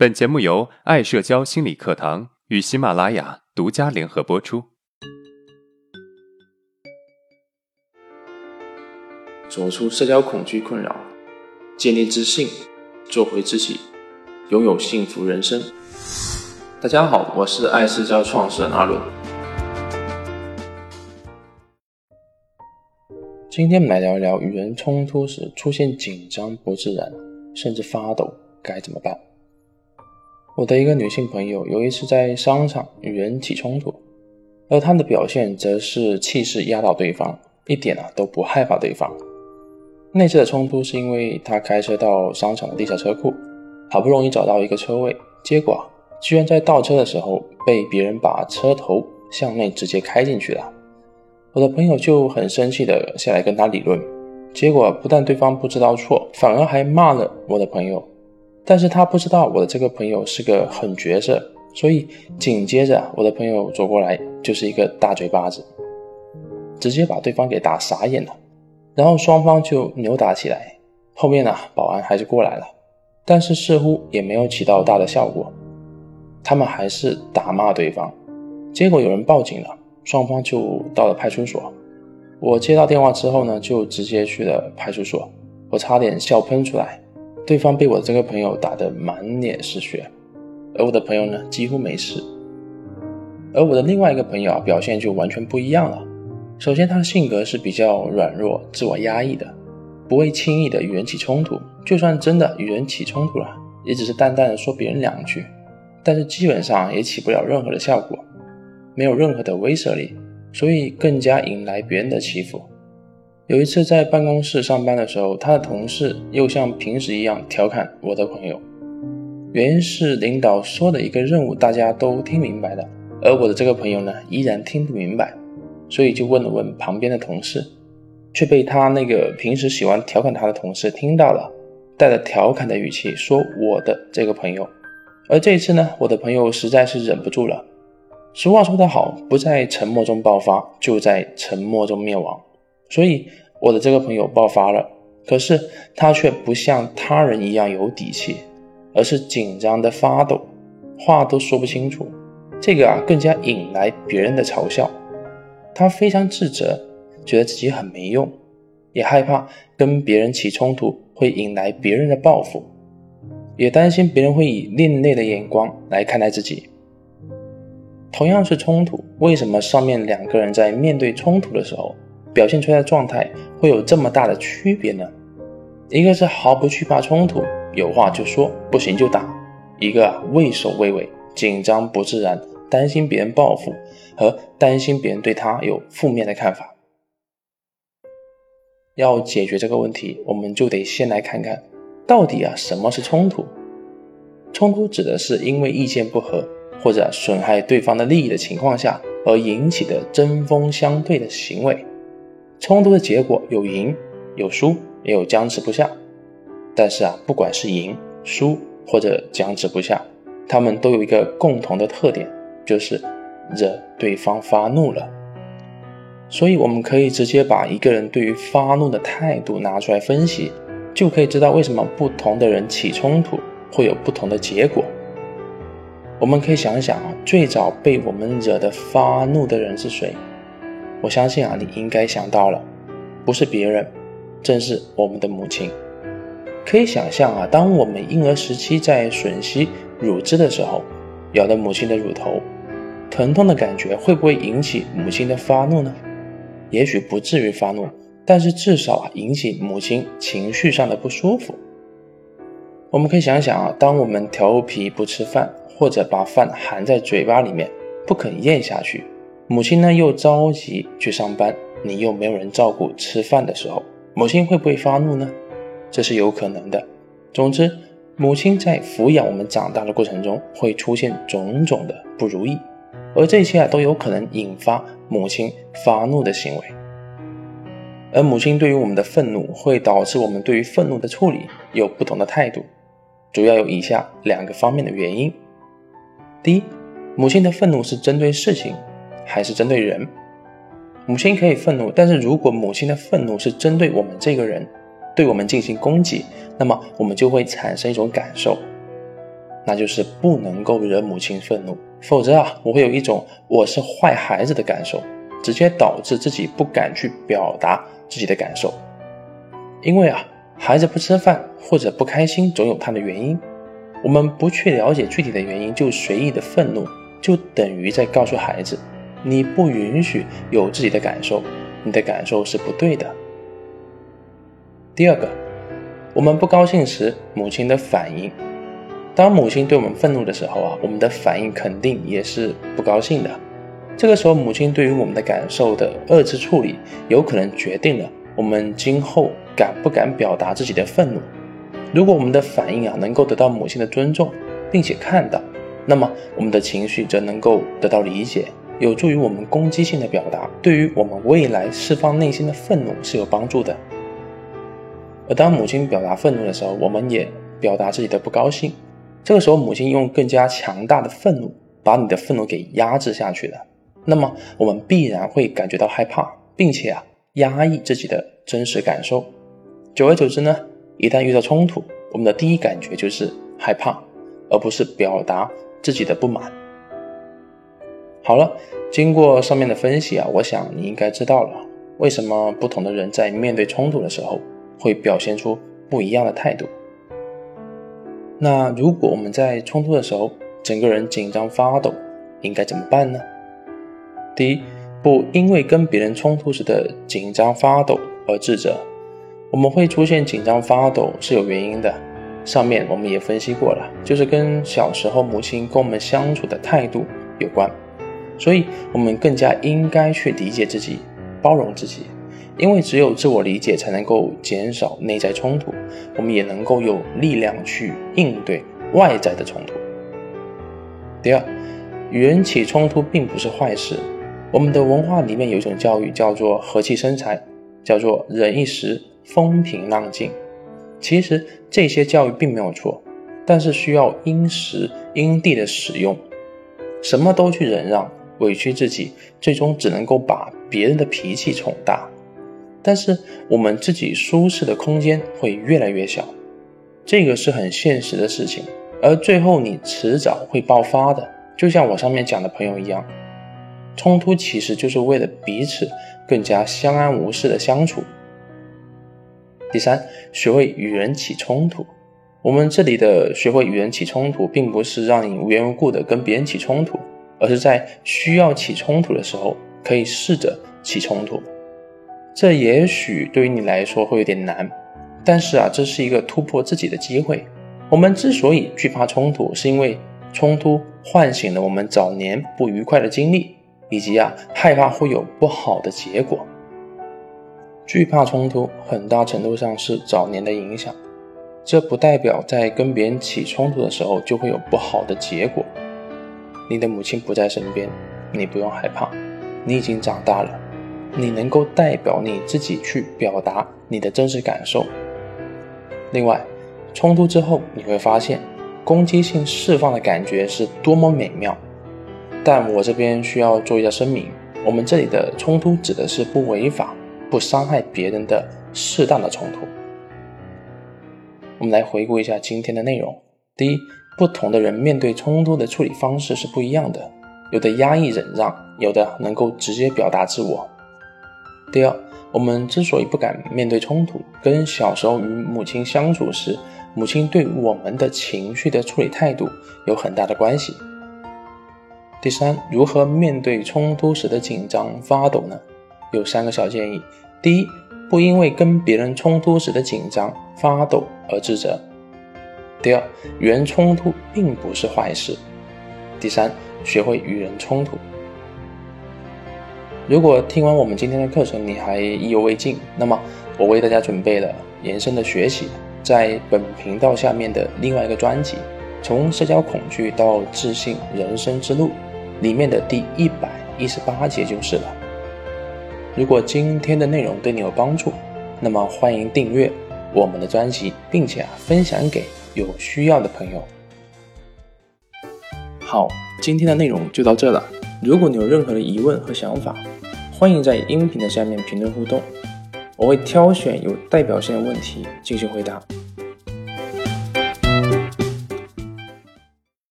本节目由爱社交心理课堂与喜马拉雅独家联合播出。走出社交恐惧困扰，建立自信，做回自己，拥有幸福人生。大家好，我是爱社交创始人阿伦。今天我们来聊一聊与人冲突时出现紧张、不自然，甚至发抖该怎么办。我的一个女性朋友有一次在商场与人起冲突，而她的表现则是气势压倒对方，一点啊都不害怕对方。那次的冲突是因为她开车到商场的地下车库，好不容易找到一个车位，结果居然在倒车的时候被别人把车头向内直接开进去了。我的朋友就很生气的下来跟他理论，结果不但对方不知道错，反而还骂了我的朋友。但是他不知道我的这个朋友是个狠角色，所以紧接着我的朋友走过来就是一个大嘴巴子，直接把对方给打傻眼了。然后双方就扭打起来。后面呢，保安还是过来了，但是似乎也没有起到大的效果，他们还是打骂对方。结果有人报警了。双方就到了派出所。我接到电话之后呢，就直接去了派出所。我差点笑喷出来。对方被我这个朋友打得满脸是血，而我的朋友呢，几乎没事。而我的另外一个朋友啊，表现就完全不一样了。首先，他的性格是比较软弱、自我压抑的，不会轻易的与人起冲突。就算真的与人起冲突了，也只是淡淡的说别人两句，但是基本上也起不了任何的效果。没有任何的威慑力，所以更加引来别人的欺负。有一次在办公室上班的时候，他的同事又像平时一样调侃我的朋友，原因是领导说的一个任务大家都听明白了，而我的这个朋友呢依然听不明白，所以就问了问旁边的同事，却被他那个平时喜欢调侃他的同事听到了，带着调侃的语气说我的这个朋友。而这一次呢，我的朋友实在是忍不住了。俗话说得好，不在沉默中爆发，就在沉默中灭亡。所以我的这个朋友爆发了，可是他却不像他人一样有底气，而是紧张的发抖，话都说不清楚。这个啊，更加引来别人的嘲笑。他非常自责，觉得自己很没用，也害怕跟别人起冲突会引来别人的报复，也担心别人会以另类的眼光来看待自己。同样是冲突，为什么上面两个人在面对冲突的时候，表现出来的状态会有这么大的区别呢？一个是毫不惧怕冲突，有话就说，不行就打；一个畏首畏尾，紧张不自然，担心别人报复和担心别人对他有负面的看法。要解决这个问题，我们就得先来看看，到底啊什么是冲突？冲突指的是因为意见不合。或者损害对方的利益的情况下而引起的针锋相对的行为，冲突的结果有赢有输，也有僵持不下。但是啊，不管是赢输或者僵持不下，他们都有一个共同的特点，就是惹对方发怒了。所以我们可以直接把一个人对于发怒的态度拿出来分析，就可以知道为什么不同的人起冲突会有不同的结果。我们可以想想啊，最早被我们惹得发怒的人是谁？我相信啊，你应该想到了，不是别人，正是我们的母亲。可以想象啊，当我们婴儿时期在吮吸乳汁的时候，咬到母亲的乳头，疼痛的感觉会不会引起母亲的发怒呢？也许不至于发怒，但是至少啊，引起母亲情绪上的不舒服。我们可以想想啊，当我们调皮不吃饭。或者把饭含在嘴巴里面不肯咽下去，母亲呢又着急去上班，你又没有人照顾吃饭的时候，母亲会不会发怒呢？这是有可能的。总之，母亲在抚养我们长大的过程中会出现种种的不如意，而这些啊都有可能引发母亲发怒的行为。而母亲对于我们的愤怒会导致我们对于愤怒的处理有不同的态度，主要有以下两个方面的原因。第一，母亲的愤怒是针对事情，还是针对人？母亲可以愤怒，但是如果母亲的愤怒是针对我们这个人，对我们进行攻击，那么我们就会产生一种感受，那就是不能够惹母亲愤怒，否则啊，我会有一种我是坏孩子的感受，直接导致自己不敢去表达自己的感受。因为啊，孩子不吃饭或者不开心，总有他的原因。我们不去了解具体的原因，就随意的愤怒，就等于在告诉孩子，你不允许有自己的感受，你的感受是不对的。第二个，我们不高兴时，母亲的反应。当母亲对我们愤怒的时候啊，我们的反应肯定也是不高兴的。这个时候，母亲对于我们的感受的遏制处理，有可能决定了我们今后敢不敢表达自己的愤怒。如果我们的反应啊能够得到母亲的尊重，并且看到，那么我们的情绪则能够得到理解，有助于我们攻击性的表达，对于我们未来释放内心的愤怒是有帮助的。而当母亲表达愤怒的时候，我们也表达自己的不高兴。这个时候，母亲用更加强大的愤怒把你的愤怒给压制下去了。那么，我们必然会感觉到害怕，并且啊，压抑自己的真实感受。久而久之呢，一旦遇到冲突，我们的第一感觉就是害怕，而不是表达自己的不满。好了，经过上面的分析啊，我想你应该知道了为什么不同的人在面对冲突的时候会表现出不一样的态度。那如果我们在冲突的时候，整个人紧张发抖，应该怎么办呢？第一，不因为跟别人冲突时的紧张发抖而自责。我们会出现紧张发抖是有原因的，上面我们也分析过了，就是跟小时候母亲跟我们相处的态度有关。所以，我们更加应该去理解自己，包容自己。因为只有自我理解，才能够减少内在冲突，我们也能够有力量去应对外在的冲突。第二，与人起冲突并不是坏事。我们的文化里面有一种教育叫做和气生财，叫做忍一时风平浪静。其实这些教育并没有错，但是需要因时因地的使用。什么都去忍让、委屈自己，最终只能够把别人的脾气宠大。但是我们自己舒适的空间会越来越小，这个是很现实的事情，而最后你迟早会爆发的。就像我上面讲的朋友一样，冲突其实就是为了彼此更加相安无事的相处。第三，学会与人起冲突。我们这里的学会与人起冲突，并不是让你无缘无故的跟别人起冲突，而是在需要起冲突的时候，可以试着起冲突。这也许对于你来说会有点难，但是啊，这是一个突破自己的机会。我们之所以惧怕冲突，是因为冲突唤醒了我们早年不愉快的经历，以及啊害怕会有不好的结果。惧怕冲突很大程度上是早年的影响，这不代表在跟别人起冲突的时候就会有不好的结果。你的母亲不在身边，你不用害怕，你已经长大了。你能够代表你自己去表达你的真实感受。另外，冲突之后你会发现，攻击性释放的感觉是多么美妙。但我这边需要做一下声明：我们这里的冲突指的是不违法、不伤害别人的适当的冲突。我们来回顾一下今天的内容：第一，不同的人面对冲突的处理方式是不一样的，有的压抑忍让，有的能够直接表达自我。第二，我们之所以不敢面对冲突，跟小时候与母亲相处时，母亲对我们的情绪的处理态度有很大的关系。第三，如何面对冲突时的紧张发抖呢？有三个小建议：第一，不因为跟别人冲突时的紧张发抖而自责；第二，与人冲突并不是坏事；第三，学会与人冲突。如果听完我们今天的课程你还意犹未尽，那么我为大家准备了延伸的学习，在本频道下面的另外一个专辑《从社交恐惧到自信人生之路》里面的第一百一十八节就是了。如果今天的内容对你有帮助，那么欢迎订阅我们的专辑，并且啊分享给有需要的朋友。好，今天的内容就到这了。如果你有任何的疑问和想法，欢迎在音频的下面评论互动，我会挑选有代表性的问题进行回答。